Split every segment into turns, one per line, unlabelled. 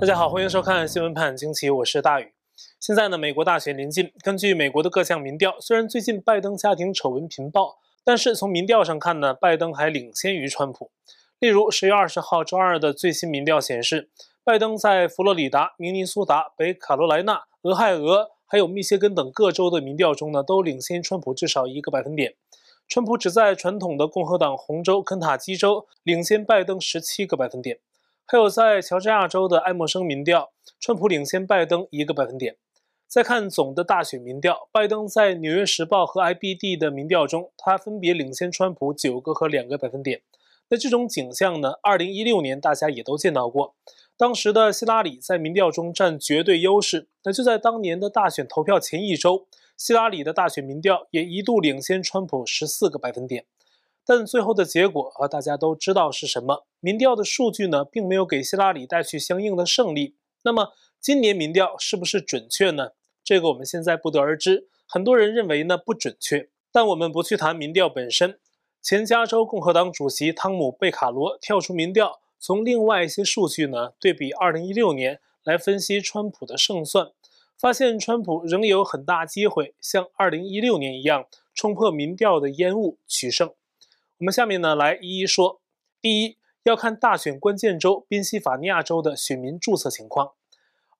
大家好，欢迎收看新闻判惊奇，我是大宇。现在呢，美国大选临近，根据美国的各项民调，虽然最近拜登家庭丑闻频爆，但是从民调上看呢，拜登还领先于川普。例如，十月二十号周二的最新民调显示，拜登在佛罗里达、明尼苏达、北卡罗来纳、俄亥俄还有密歇根等各州的民调中呢，都领先川普至少一个百分点。川普只在传统的共和党红州肯塔基州领先拜登十七个百分点。还有在乔治亚州的爱默生民调，川普领先拜登一个百分点。再看总的大选民调，拜登在《纽约时报》和 IBD 的民调中，他分别领先川普九个和两个百分点。那这种景象呢，二零一六年大家也都见到过，当时的希拉里在民调中占绝对优势。那就在当年的大选投票前一周，希拉里的大选民调也一度领先川普十四个百分点。但最后的结果啊，大家都知道是什么。民调的数据呢，并没有给希拉里带去相应的胜利。那么今年民调是不是准确呢？这个我们现在不得而知。很多人认为呢不准确。但我们不去谈民调本身。前加州共和党主席汤姆贝卡罗跳出民调，从另外一些数据呢对比2016年来分析川普的胜算，发现川普仍有很大机会像2016年一样冲破民调的烟雾取胜。我们下面呢来一一说。第一，要看大选关键州宾夕法尼亚州的选民注册情况。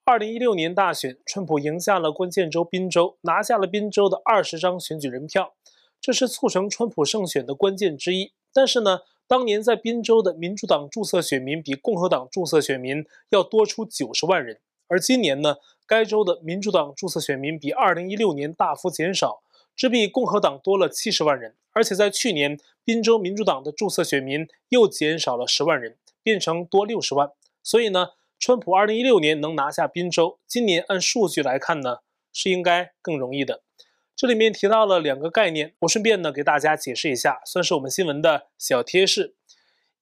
二零一六年大选，川普赢下了关键州宾州，拿下了宾州的二十张选举人票，这是促成川普胜选的关键之一。但是呢，当年在宾州的民主党注册选民比共和党注册选民要多出九十万人，而今年呢，该州的民主党注册选民比二零一六年大幅减少。只比共和党多了七十万人，而且在去年，宾州民主党的注册选民又减少了十万人，变成多六十万。所以呢，川普二零一六年能拿下宾州，今年按数据来看呢，是应该更容易的。这里面提到了两个概念，我顺便呢给大家解释一下，算是我们新闻的小贴士。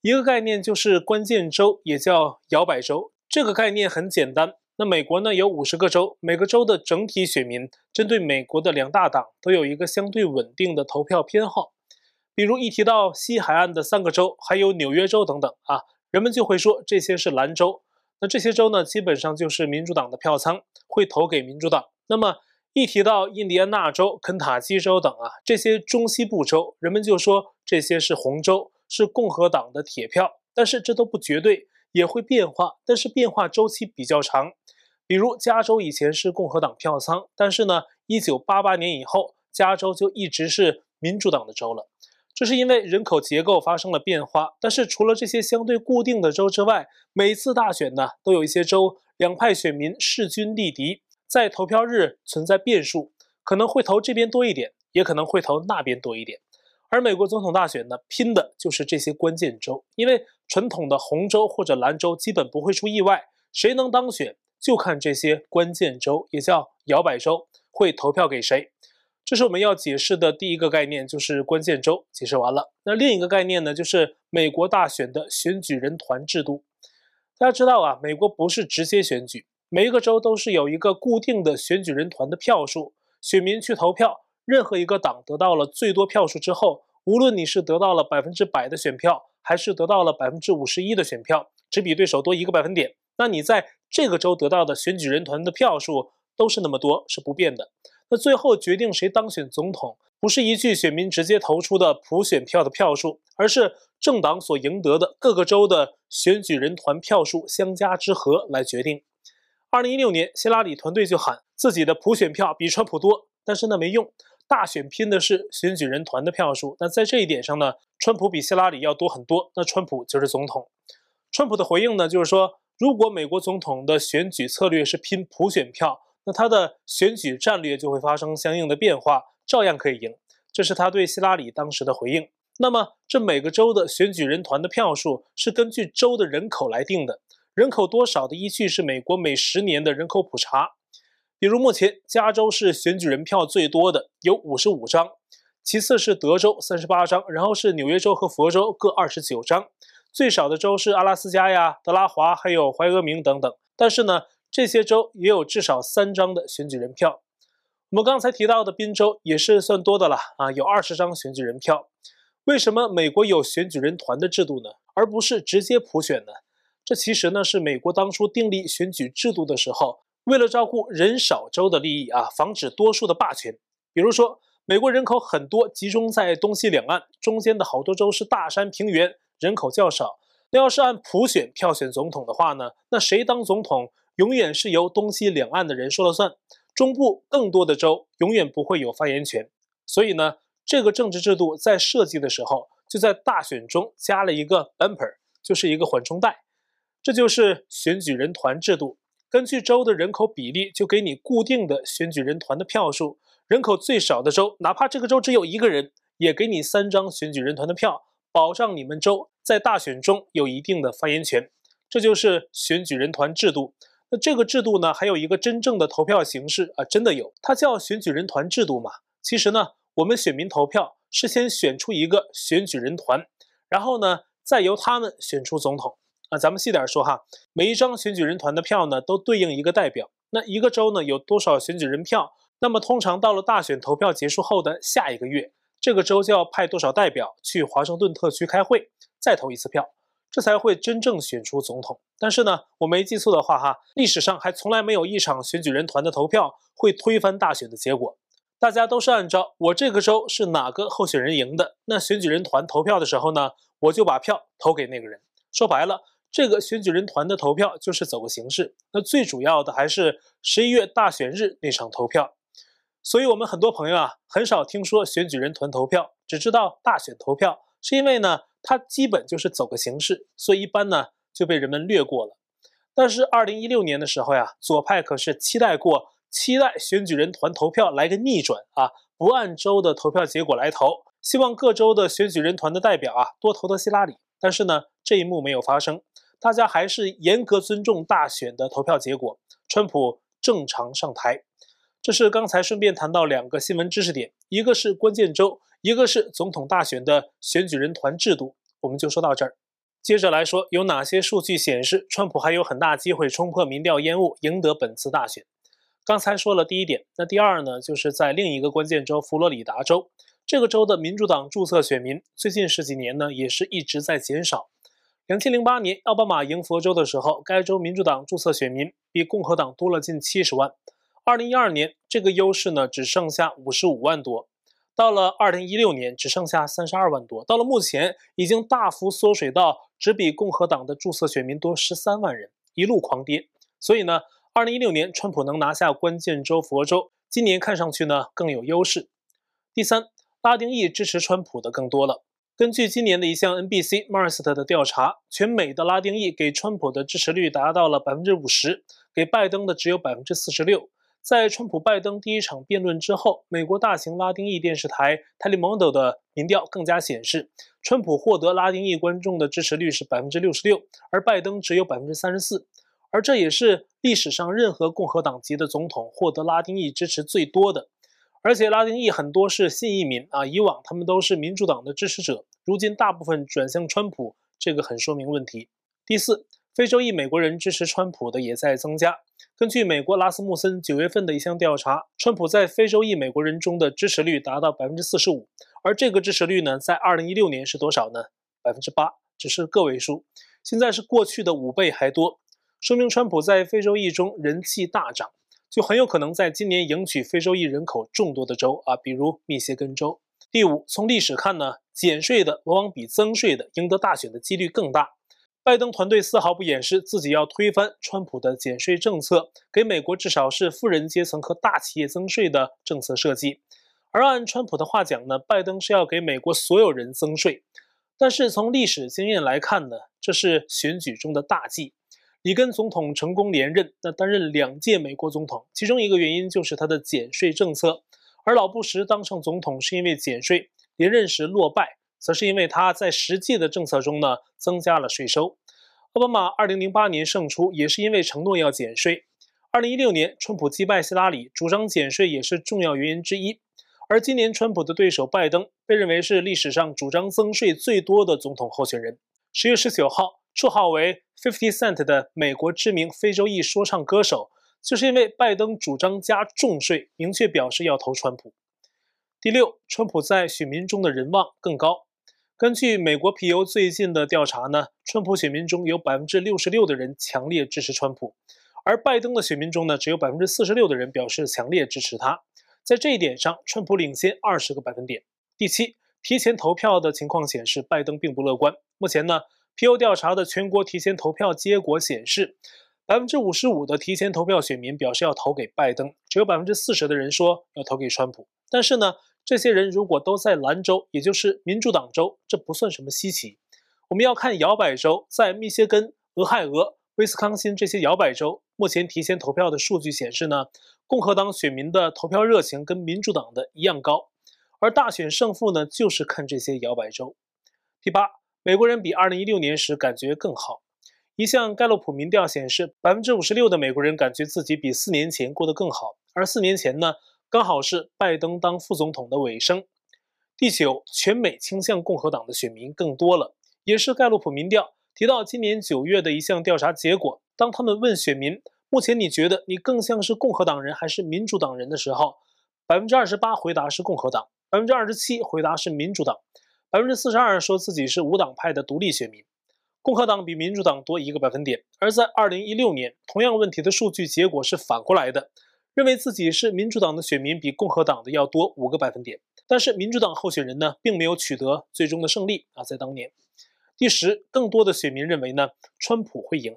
一个概念就是关键州，也叫摇摆州，这个概念很简单。那美国呢有五十个州，每个州的整体选民针对美国的两大党都有一个相对稳定的投票偏好。比如一提到西海岸的三个州，还有纽约州等等啊，人们就会说这些是蓝州。那这些州呢，基本上就是民主党的票仓，会投给民主党。那么一提到印第安纳州、肯塔基州等啊，这些中西部州，人们就说这些是红州，是共和党的铁票。但是这都不绝对。也会变化，但是变化周期比较长。比如加州以前是共和党票仓，但是呢，一九八八年以后，加州就一直是民主党的州了。这是因为人口结构发生了变化。但是除了这些相对固定的州之外，每次大选呢，都有一些州两派选民势均力敌，在投票日存在变数，可能会投这边多一点，也可能会投那边多一点。而美国总统大选呢，拼的就是这些关键州，因为传统的红州或者蓝州基本不会出意外，谁能当选就看这些关键州，也叫摇摆州，会投票给谁。这是我们要解释的第一个概念，就是关键州。解释完了，那另一个概念呢，就是美国大选的选举人团制度。大家知道啊，美国不是直接选举，每一个州都是有一个固定的选举人团的票数，选民去投票。任何一个党得到了最多票数之后，无论你是得到了百分之百的选票，还是得到了百分之五十一的选票，只比对手多一个百分点，那你在这个州得到的选举人团的票数都是那么多，是不变的。那最后决定谁当选总统，不是依据选民直接投出的普选票的票数，而是政党所赢得的各个州的选举人团票数相加之和来决定。二零一六年，希拉里团队就喊自己的普选票比川普多，但是那没用。大选拼的是选举人团的票数，那在这一点上呢，川普比希拉里要多很多，那川普就是总统。川普的回应呢，就是说，如果美国总统的选举策略是拼普选票，那他的选举战略就会发生相应的变化，照样可以赢。这是他对希拉里当时的回应。那么，这每个州的选举人团的票数是根据州的人口来定的，人口多少的依据是美国每十年的人口普查。比如，目前加州是选举人票最多的，有五十五张，其次是德州三十八张，然后是纽约州和佛州各二十九张，最少的州是阿拉斯加呀、德拉华还有怀俄明等等。但是呢，这些州也有至少三张的选举人票。我们刚才提到的宾州也是算多的了啊，有二十张选举人票。为什么美国有选举人团的制度呢，而不是直接普选呢？这其实呢是美国当初订立选举制度的时候，为了照顾人少州的利益啊，防止多数的霸权。比如说，美国人口很多，集中在东西两岸，中间的好多州是大山平原，人口较少。那要是按普选票选总统的话呢，那谁当总统，永远是由东西两岸的人说了算。中部更多的州永远不会有发言权。所以呢，这个政治制度在设计的时候，就在大选中加了一个 bumper，就是一个缓冲带。这就是选举人团制度，根据州的人口比例，就给你固定的选举人团的票数。人口最少的州，哪怕这个州只有一个人，也给你三张选举人团的票，保障你们州在大选中有一定的发言权。这就是选举人团制度。那这个制度呢，还有一个真正的投票形式啊，真的有，它叫选举人团制度嘛。其实呢，我们选民投票是先选出一个选举人团，然后呢，再由他们选出总统。啊，咱们细点说哈，每一张选举人团的票呢，都对应一个代表。那一个州呢，有多少选举人票？那么通常到了大选投票结束后的下一个月，这个州就要派多少代表去华盛顿特区开会，再投一次票，这才会真正选出总统。但是呢，我没记错的话哈，历史上还从来没有一场选举人团的投票会推翻大选的结果。大家都是按照我这个州是哪个候选人赢的，那选举人团投票的时候呢，我就把票投给那个人。说白了。这个选举人团的投票就是走个形式，那最主要的还是十一月大选日那场投票。所以，我们很多朋友啊，很少听说选举人团投票，只知道大选投票，是因为呢，它基本就是走个形式，所以一般呢就被人们略过了。但是，二零一六年的时候呀，左派可是期待过，期待选举人团投票来个逆转啊，不按州的投票结果来投，希望各州的选举人团的代表啊多投投希拉里。但是呢，这一幕没有发生。大家还是严格尊重大选的投票结果，川普正常上台。这是刚才顺便谈到两个新闻知识点，一个是关键州，一个是总统大选的选举人团制度。我们就说到这儿。接着来说，有哪些数据显示川普还有很大机会冲破民调烟雾，赢得本次大选？刚才说了第一点，那第二呢，就是在另一个关键州佛罗里达州，这个州的民主党注册选民最近十几年呢，也是一直在减少。两千零八年奥巴马赢佛州的时候，该州民主党注册选民比共和党多了近七十万。二零一二年，这个优势呢只剩下五十五万多。到了二零一六年，只剩下三十二万多。到了目前，已经大幅缩水到只比共和党的注册选民多十三万人，一路狂跌。所以呢，二零一六年川普能拿下关键州佛州，今年看上去呢更有优势。第三，拉丁裔支持川普的更多了。根据今年的一项 NBC Marist 的调查，全美的拉丁裔给川普的支持率达到了百分之五十，给拜登的只有百分之四十六。在川普拜登第一场辩论之后，美国大型拉丁裔电视台 Telemundo 的民调更加显示，川普获得拉丁裔观众的支持率是百分之六十六，而拜登只有百分之三十四。而这也是历史上任何共和党籍的总统获得拉丁裔支持最多的。而且拉丁裔很多是新移民啊，以往他们都是民主党的支持者，如今大部分转向川普，这个很说明问题。第四，非洲裔美国人支持川普的也在增加。根据美国拉斯穆森九月份的一项调查，川普在非洲裔美国人中的支持率达到百分之四十五，而这个支持率呢，在二零一六年是多少呢？百分之八，只是个位数，现在是过去的五倍还多，说明川普在非洲裔中人气大涨。就很有可能在今年赢取非洲裔人口众多的州啊，比如密歇根州。第五，从历史看呢，减税的往往比增税的赢得大选的几率更大。拜登团队丝毫不掩饰自己要推翻川普的减税政策，给美国至少是富人阶层和大企业增税的政策设计。而按川普的话讲呢，拜登是要给美国所有人增税。但是从历史经验来看呢，这是选举中的大忌。里根总统成功连任，那担任两届美国总统，其中一个原因就是他的减税政策；而老布什当上总统是因为减税，连任时落败，则是因为他在实际的政策中呢增加了税收。奥巴马2008年胜出也是因为承诺要减税；2016年川普击败希拉里，主张减税也是重要原因之一。而今年川普的对手拜登被认为是历史上主张增税最多的总统候选人。十月十九号。绰号为 Fifty Cent 的美国知名非洲裔说唱歌手，就是因为拜登主张加重税，明确表示要投川普。第六，川普在选民中的人望更高。根据美国皮尤最近的调查呢，川普选民中有百分之六十六的人强烈支持川普，而拜登的选民中呢，只有百分之四十六的人表示强烈支持他。在这一点上，川普领先二十个百分点。第七，提前投票的情况显示，拜登并不乐观。目前呢，皮尤调查的全国提前投票结果显示，百分之五十五的提前投票选民表示要投给拜登，只有百分之四十的人说要投给川普。但是呢，这些人如果都在兰州，也就是民主党州，这不算什么稀奇。我们要看摇摆州，在密歇根、俄亥俄、威斯康辛这些摇摆州，目前提前投票的数据显示呢，共和党选民的投票热情跟民主党的一样高。而大选胜负呢，就是看这些摇摆州。第八，美国人比2016年时感觉更好。一项盖洛普民调显示，百分之五十六的美国人感觉自己比四年前过得更好。而四年前呢，刚好是拜登当副总统的尾声。第九，全美倾向共和党的选民更多了，也是盖洛普民调提到今年九月的一项调查结果。当他们问选民，目前你觉得你更像是共和党人还是民主党人的时候，百分之二十八回答是共和党。百分之二十七回答是民主党，百分之四十二说自己是无党派的独立选民，共和党比民主党多一个百分点。而在二零一六年，同样问题的数据结果是反过来的，认为自己是民主党的选民比共和党的要多五个百分点。但是民主党候选人呢，并没有取得最终的胜利啊，在当年。第十，更多的选民认为呢，川普会赢，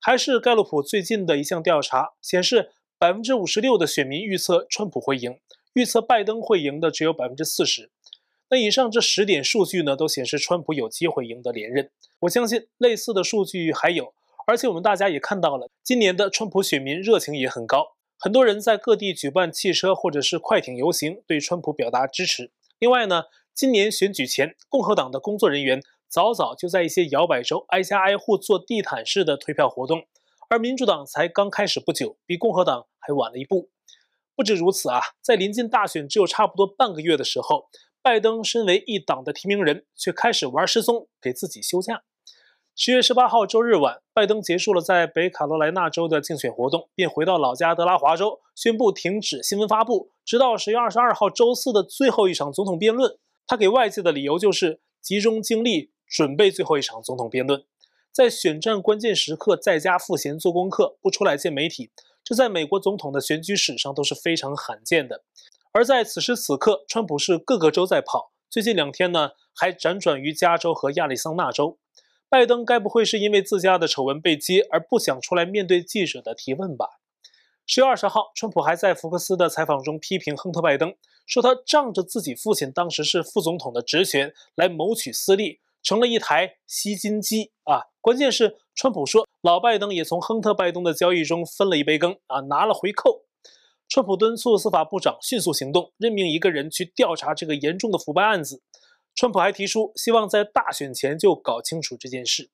还是盖洛普最近的一项调查显示，百分之五十六的选民预测川普会赢。预测拜登会赢的只有百分之四十，那以上这十点数据呢，都显示川普有机会赢得连任。我相信类似的数据还有，而且我们大家也看到了，今年的川普选民热情也很高，很多人在各地举办汽车或者是快艇游行，对川普表达支持。另外呢，今年选举前，共和党的工作人员早早就在一些摇摆州挨家挨户做地毯式的推票活动，而民主党才刚开始不久，比共和党还晚了一步。不止如此啊，在临近大选只有差不多半个月的时候，拜登身为一党的提名人，却开始玩失踪，给自己休假。十月十八号周日晚，拜登结束了在北卡罗来纳州的竞选活动，便回到老家德拉华州，宣布停止新闻发布，直到十月二十二号周四的最后一场总统辩论。他给外界的理由就是集中精力准备最后一场总统辩论，在选战关键时刻在家赋闲做功课，不出来见媒体。这在美国总统的选举史上都是非常罕见的。而在此时此刻，川普是各个州在跑，最近两天呢还辗转于加州和亚利桑那州。拜登该不会是因为自家的丑闻被揭而不想出来面对记者的提问吧？十月二十号，川普还在福克斯的采访中批评亨特·拜登，说他仗着自己父亲当时是副总统的职权来谋取私利，成了一台吸金机啊！关键是川普说。老拜登也从亨特·拜登的交易中分了一杯羹啊，拿了回扣。川普敦促司法部长迅速行动，任命一个人去调查这个严重的腐败案子。川普还提出希望在大选前就搞清楚这件事。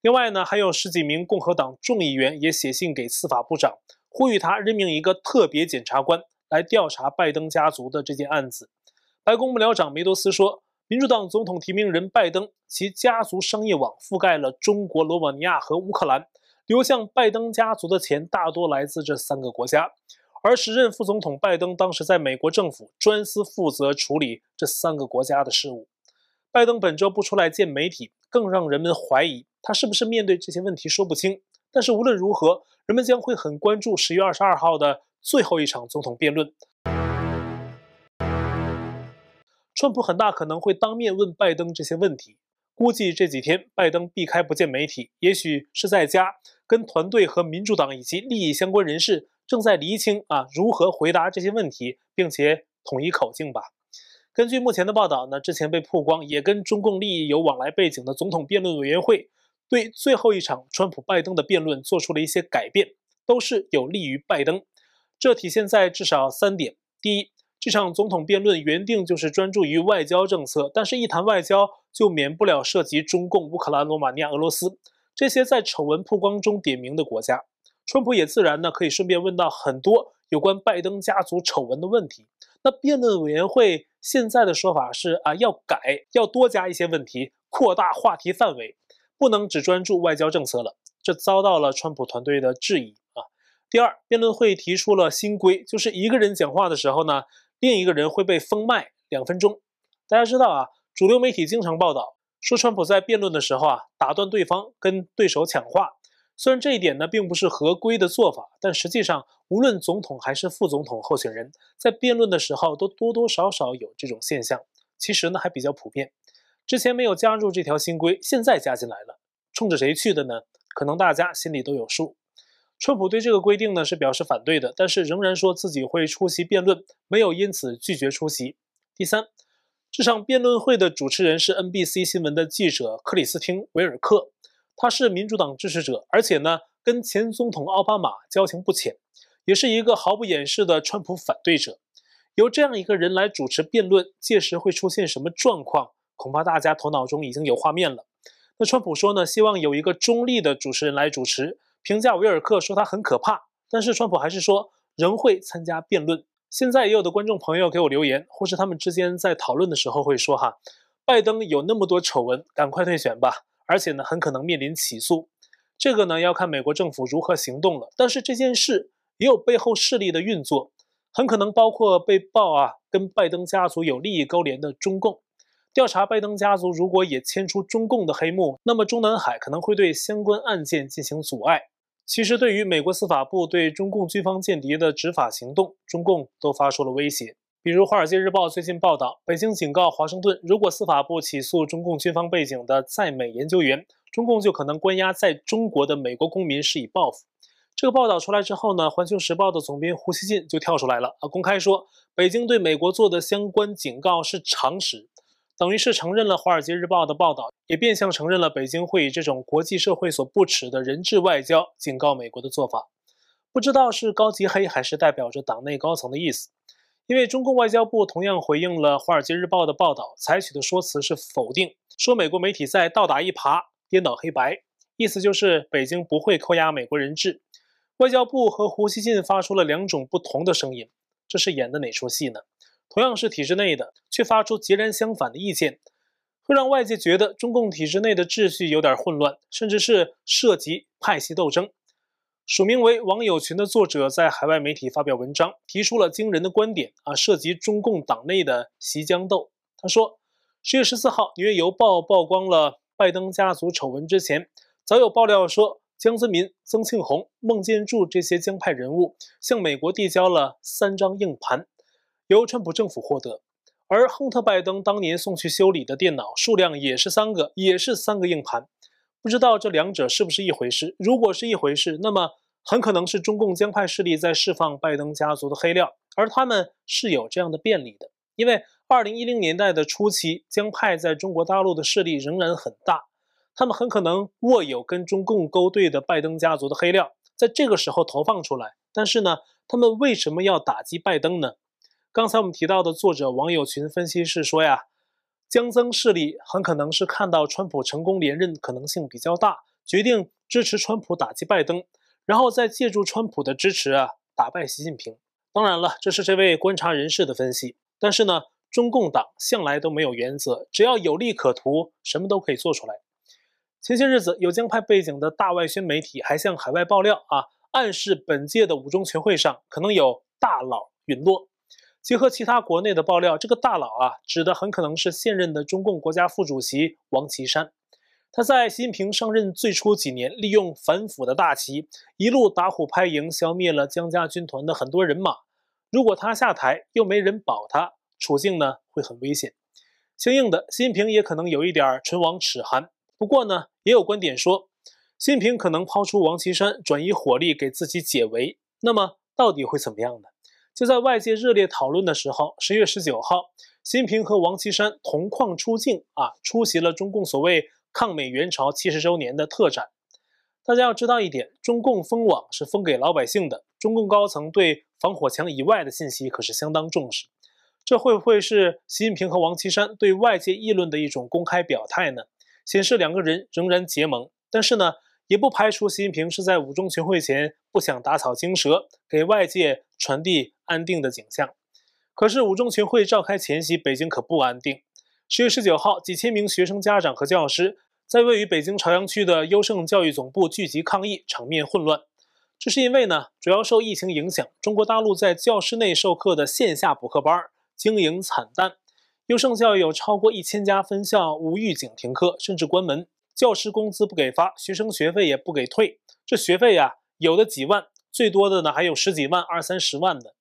另外呢，还有十几名共和党众议员也写信给司法部长，呼吁他任命一个特别检察官来调查拜登家族的这件案子。白宫幕僚长梅多斯说。民主党总统提名人拜登，其家族商业网覆盖了中国、罗马尼亚和乌克兰，流向拜登家族的钱大多来自这三个国家。而时任副总统拜登当时在美国政府专司负责处理这三个国家的事务。拜登本周不出来见媒体，更让人们怀疑他是不是面对这些问题说不清。但是无论如何，人们将会很关注十月二十二号的最后一场总统辩论。川普很大可能会当面问拜登这些问题。估计这几天拜登避开不见媒体，也许是在家跟团队和民主党以及利益相关人士正在厘清啊如何回答这些问题，并且统一口径吧。根据目前的报道呢，之前被曝光也跟中共利益有往来背景的总统辩论委员会，对最后一场川普拜登的辩论做出了一些改变，都是有利于拜登。这体现在至少三点：第一。这场总统辩论原定就是专注于外交政策，但是，一谈外交就免不了涉及中共、乌克兰、罗马尼亚、俄罗斯这些在丑闻曝光中点名的国家。川普也自然呢可以顺便问到很多有关拜登家族丑闻的问题。那辩论委员会现在的说法是啊，要改，要多加一些问题，扩大话题范围，不能只专注外交政策了。这遭到了川普团队的质疑啊。第二，辩论会提出了新规，就是一个人讲话的时候呢。另一个人会被封麦两分钟。大家知道啊，主流媒体经常报道说，川普在辩论的时候啊，打断对方，跟对手抢话。虽然这一点呢，并不是合规的做法，但实际上，无论总统还是副总统候选人，在辩论的时候都多多少少有这种现象。其实呢，还比较普遍。之前没有加入这条新规，现在加进来了，冲着谁去的呢？可能大家心里都有数。川普对这个规定呢是表示反对的，但是仍然说自己会出席辩论，没有因此拒绝出席。第三，这场辩论会的主持人是 NBC 新闻的记者克里斯汀·维尔克。他是民主党支持者，而且呢，跟前总统奥巴马交情不浅，也是一个毫不掩饰的川普反对者。由这样一个人来主持辩论，届时会出现什么状况？恐怕大家头脑中已经有画面了。那川普说呢，希望有一个中立的主持人来主持。评价维尔克说他很可怕，但是川普还是说仍会参加辩论。现在也有的观众朋友给我留言，或是他们之间在讨论的时候会说哈，拜登有那么多丑闻，赶快退选吧。而且呢，很可能面临起诉，这个呢要看美国政府如何行动了。但是这件事也有背后势力的运作，很可能包括被曝啊跟拜登家族有利益勾连的中共。调查拜登家族如果也牵出中共的黑幕，那么中南海可能会对相关案件进行阻碍。其实对于美国司法部对中共军方间谍的执法行动，中共都发出了威胁。比如《华尔街日报》最近报道，北京警告华盛顿，如果司法部起诉中共军方背景的在美研究员，中共就可能关押在中国的美国公民施以报复。这个报道出来之后呢，《环球时报》的总编胡锡进就跳出来了啊，公开说北京对美国做的相关警告是常识，等于是承认了《华尔街日报》的报道，也变相承认了北京会以这种国际社会所不齿的人质外交警告美国的做法。不知道是高级黑还是代表着党内高层的意思。因为中共外交部同样回应了《华尔街日报》的报道，采取的说辞是否定，说美国媒体在倒打一耙、颠倒黑白，意思就是北京不会扣押美国人质。外交部和胡锡进发出了两种不同的声音，这是演的哪出戏呢？同样是体制内的，却发出截然相反的意见，会让外界觉得中共体制内的秩序有点混乱，甚至是涉及派系斗争。署名为“网友群”的作者在海外媒体发表文章，提出了惊人的观点啊，涉及中共党内的习江斗。他说，十月十四号，《纽约邮报》曝光了拜登家族丑闻之前，早有爆料说江泽民、曾庆红、孟建柱这些江派人物向美国递交了三张硬盘，由川普政府获得。而亨特·拜登当年送去修理的电脑数量也是三个，也是三个硬盘。不知道这两者是不是一回事？如果是一回事，那么。很可能是中共江派势力在释放拜登家族的黑料，而他们是有这样的便利的，因为二零一零年代的初期，江派在中国大陆的势力仍然很大，他们很可能握有跟中共勾兑的拜登家族的黑料，在这个时候投放出来。但是呢，他们为什么要打击拜登呢？刚才我们提到的作者网友群分析是说呀，江增势力很可能是看到川普成功连任可能性比较大，决定支持川普打击拜登。然后再借助川普的支持啊，打败习近平。当然了，这是这位观察人士的分析。但是呢，中共党向来都没有原则，只要有利可图，什么都可以做出来。前些日子，有江派背景的大外宣媒体还向海外爆料啊，暗示本届的五中全会上可能有大佬陨落。结合其他国内的爆料，这个大佬啊，指的很可能是现任的中共国家副主席王岐山。他在习近平上任最初几年，利用反腐的大旗，一路打虎拍蝇，消灭了江家军团的很多人马。如果他下台，又没人保他，处境呢会很危险。相应的，习近平也可能有一点唇亡齿寒。不过呢，也有观点说，习近平可能抛出王岐山，转移火力给自己解围。那么到底会怎么样呢？就在外界热烈讨论的时候，十月十九号，习近平和王岐山同框出镜啊，出席了中共所谓。抗美援朝七十周年的特展，大家要知道一点：中共封网是封给老百姓的。中共高层对防火墙以外的信息可是相当重视。这会不会是习近平和王岐山对外界议论的一种公开表态呢？显示两个人仍然结盟，但是呢，也不排除习近平是在五中全会前不想打草惊蛇，给外界传递安定的景象。可是五中全会召开前夕，北京可不安定。十月十九号，几千名学生、家长和教师在位于北京朝阳区的优胜教育总部聚集抗议，场面混乱。这是因为呢，主要受疫情影响，中国大陆在教室内授课的线下补课班经营惨淡。优胜教育有超过一千家分校无预警停课，甚至关门，教师工资不给发，学生学费也不给退。这学费呀，有的几万，最多的呢还有十几万、二三十万的。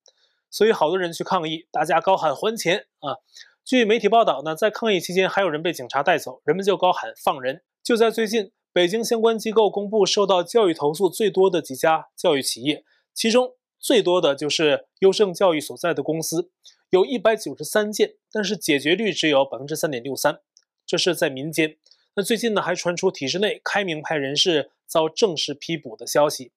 所以好多人去抗议，大家高喊还钱啊！据媒体报道呢，在抗议期间还有人被警察带走，人们就高喊放人。就在最近，北京相关机构公布受到教育投诉最多的几家教育企业，其中最多的就是优胜教育所在的公司，有一百九十三件，但是解决率只有百分之三点六三。这是在民间。那最近呢，还传出体制内开明派人士遭正式批捕的消息。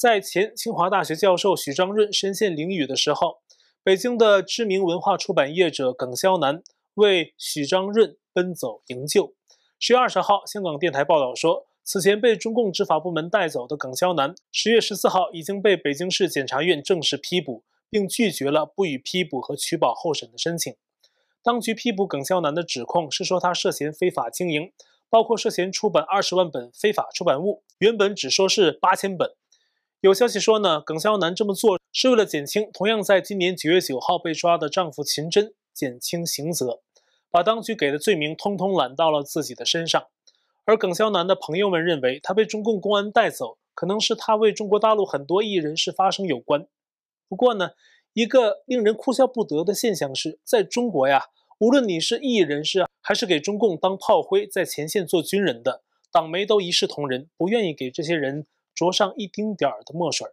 在前清华大学教授许章润身陷囹圄的时候，北京的知名文化出版业者耿潇南为许章润奔走营救。十月二十号，香港电台报道说，此前被中共执法部门带走的耿潇南，十月十四号已经被北京市检察院正式批捕，并拒绝了不予批捕和取保候审的申请。当局批捕耿潇南的指控是说他涉嫌非法经营，包括涉嫌出版二十万本非法出版物，原本只说是八千本。有消息说呢，耿肖南这么做是为了减轻同样在今年九月九号被抓的丈夫秦真，减轻刑责，把当局给的罪名通通揽到了自己的身上。而耿肖南的朋友们认为，他被中共公安带走，可能是他为中国大陆很多异议人士发声有关。不过呢，一个令人哭笑不得的现象是，在中国呀，无论你是异议人士，还是给中共当炮灰在前线做军人的，党媒都一视同仁，不愿意给这些人。着上一丁点儿的墨水。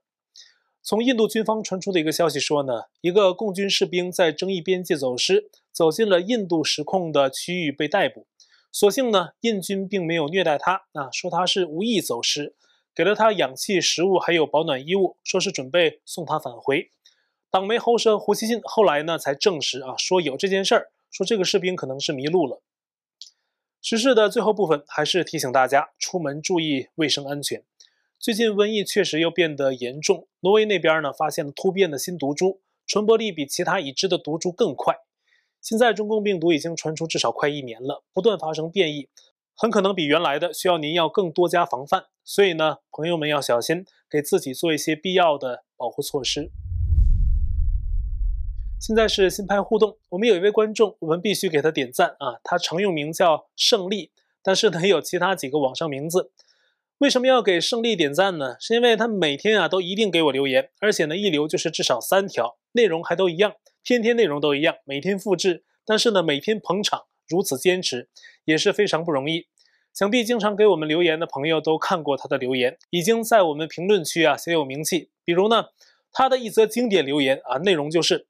从印度军方传出的一个消息说呢，一个共军士兵在争议边界走失，走进了印度实控的区域被逮捕。所幸呢，印军并没有虐待他，啊，说他是无意走失，给了他氧气、食物还有保暖衣物，说是准备送他返回。党媒喉舌胡锡进后来呢才证实啊，说有这件事儿，说这个士兵可能是迷路了。时事的最后部分还是提醒大家出门注意卫生安全。最近瘟疫确实又变得严重，挪威那边呢发现了突变的新毒株，传播力比其他已知的毒株更快。现在中共病毒已经传出至少快一年了，不断发生变异，很可能比原来的需要您要更多加防范。所以呢，朋友们要小心，给自己做一些必要的保护措施。现在是新派互动，我们有一位观众，我们必须给他点赞啊！他常用名叫胜利，但是呢，有其他几个网上名字。为什么要给胜利点赞呢？是因为他每天啊都一定给我留言，而且呢一留就是至少三条，内容还都一样，天天内容都一样，每天复制，但是呢每天捧场，如此坚持也是非常不容易。想必经常给我们留言的朋友都看过他的留言，已经在我们评论区啊小有名气。比如呢，他的一则经典留言啊，内容就是。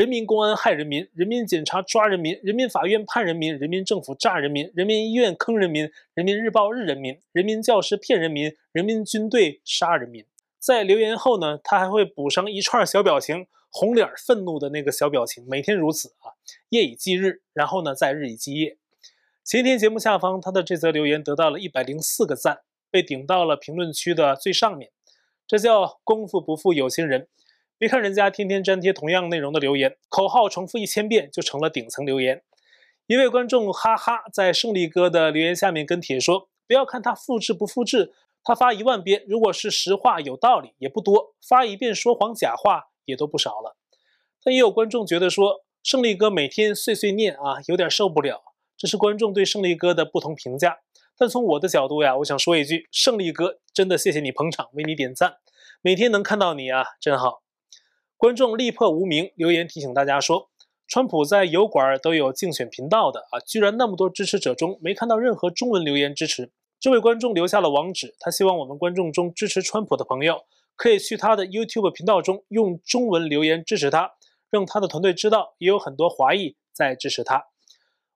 人民公安害人民，人民警察抓人民，人民法院判人民，人民政府诈人民，人民医院坑人民，人民日报日人民，人民教师骗人民，人民军队杀人民。在留言后呢，他还会补上一串小表情，红脸愤怒的那个小表情，每天如此啊，夜以继日，然后呢再日以继夜。前天节目下方，他的这则留言得到了一百零四个赞，被顶到了评论区的最上面，这叫功夫不负有心人。别看人家天天粘贴同样内容的留言，口号重复一千遍就成了顶层留言。一位观众哈哈在胜利哥的留言下面跟帖说：“不要看他复制不复制，他发一万遍，如果是实话有道理也不多，发一遍说谎假话也都不少了。”但也有观众觉得说，胜利哥每天碎碎念啊，有点受不了。这是观众对胜利哥的不同评价。但从我的角度呀，我想说一句：胜利哥真的谢谢你捧场，为你点赞，每天能看到你啊，真好。观众力破无名留言提醒大家说，川普在油管都有竞选频道的啊，居然那么多支持者中没看到任何中文留言支持。这位观众留下了网址，他希望我们观众中支持川普的朋友可以去他的 YouTube 频道中用中文留言支持他，让他的团队知道也有很多华裔在支持他。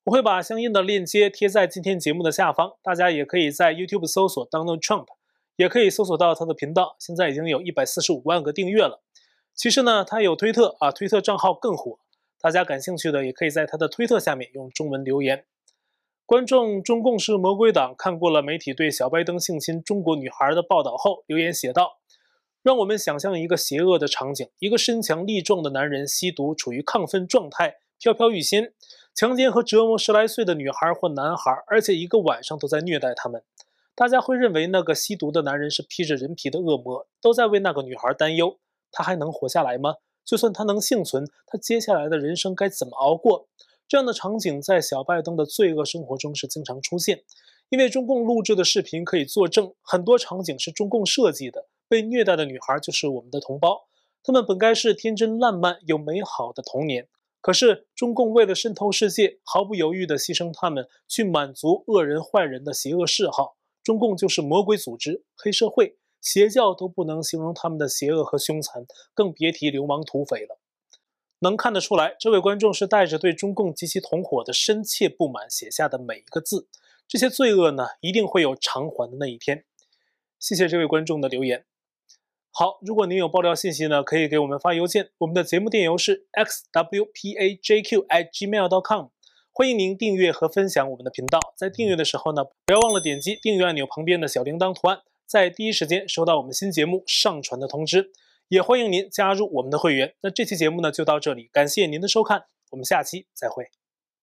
我会把相应的链接贴在今天节目的下方，大家也可以在 YouTube 搜索 Donald Trump，也可以搜索到他的频道，现在已经有一百四十五万个订阅了。其实呢，他有推特啊，推特账号更火。大家感兴趣的也可以在他的推特下面用中文留言。观众中共是魔鬼党看过了媒体对小拜登性侵中国女孩的报道后，留言写道：“让我们想象一个邪恶的场景：一个身强力壮的男人吸毒，处于亢奋状态，飘飘欲仙，强奸和折磨十来岁的女孩或男孩，而且一个晚上都在虐待他们。大家会认为那个吸毒的男人是披着人皮的恶魔，都在为那个女孩担忧。”他还能活下来吗？就算他能幸存，他接下来的人生该怎么熬过？这样的场景在小拜登的罪恶生活中是经常出现，因为中共录制的视频可以作证，很多场景是中共设计的。被虐待的女孩就是我们的同胞，她们本该是天真烂漫、有美好的童年，可是中共为了渗透世界，毫不犹豫地牺牲她们，去满足恶人坏人的邪恶嗜好。中共就是魔鬼组织、黑社会、邪教都不能形容他们的邪恶和凶残，更别提流氓土匪了。能看得出来，这位观众是带着对中共及其同伙的深切不满写下的每一个字。这些罪恶呢，一定会有偿还的那一天。谢谢这位观众的留言。好，如果您有爆料信息呢，可以给我们发邮件，我们的节目电邮是 xwpajq@gmail.com。欢迎您订阅和分享我们的频道，在订阅的时候呢，不要忘了点击订阅按钮旁边的小铃铛图案，在第一时间收到我们新节目上传的通知。也欢迎您加入我们的会员。那这期节目呢就到这里，感谢您的收看，我们下期再会。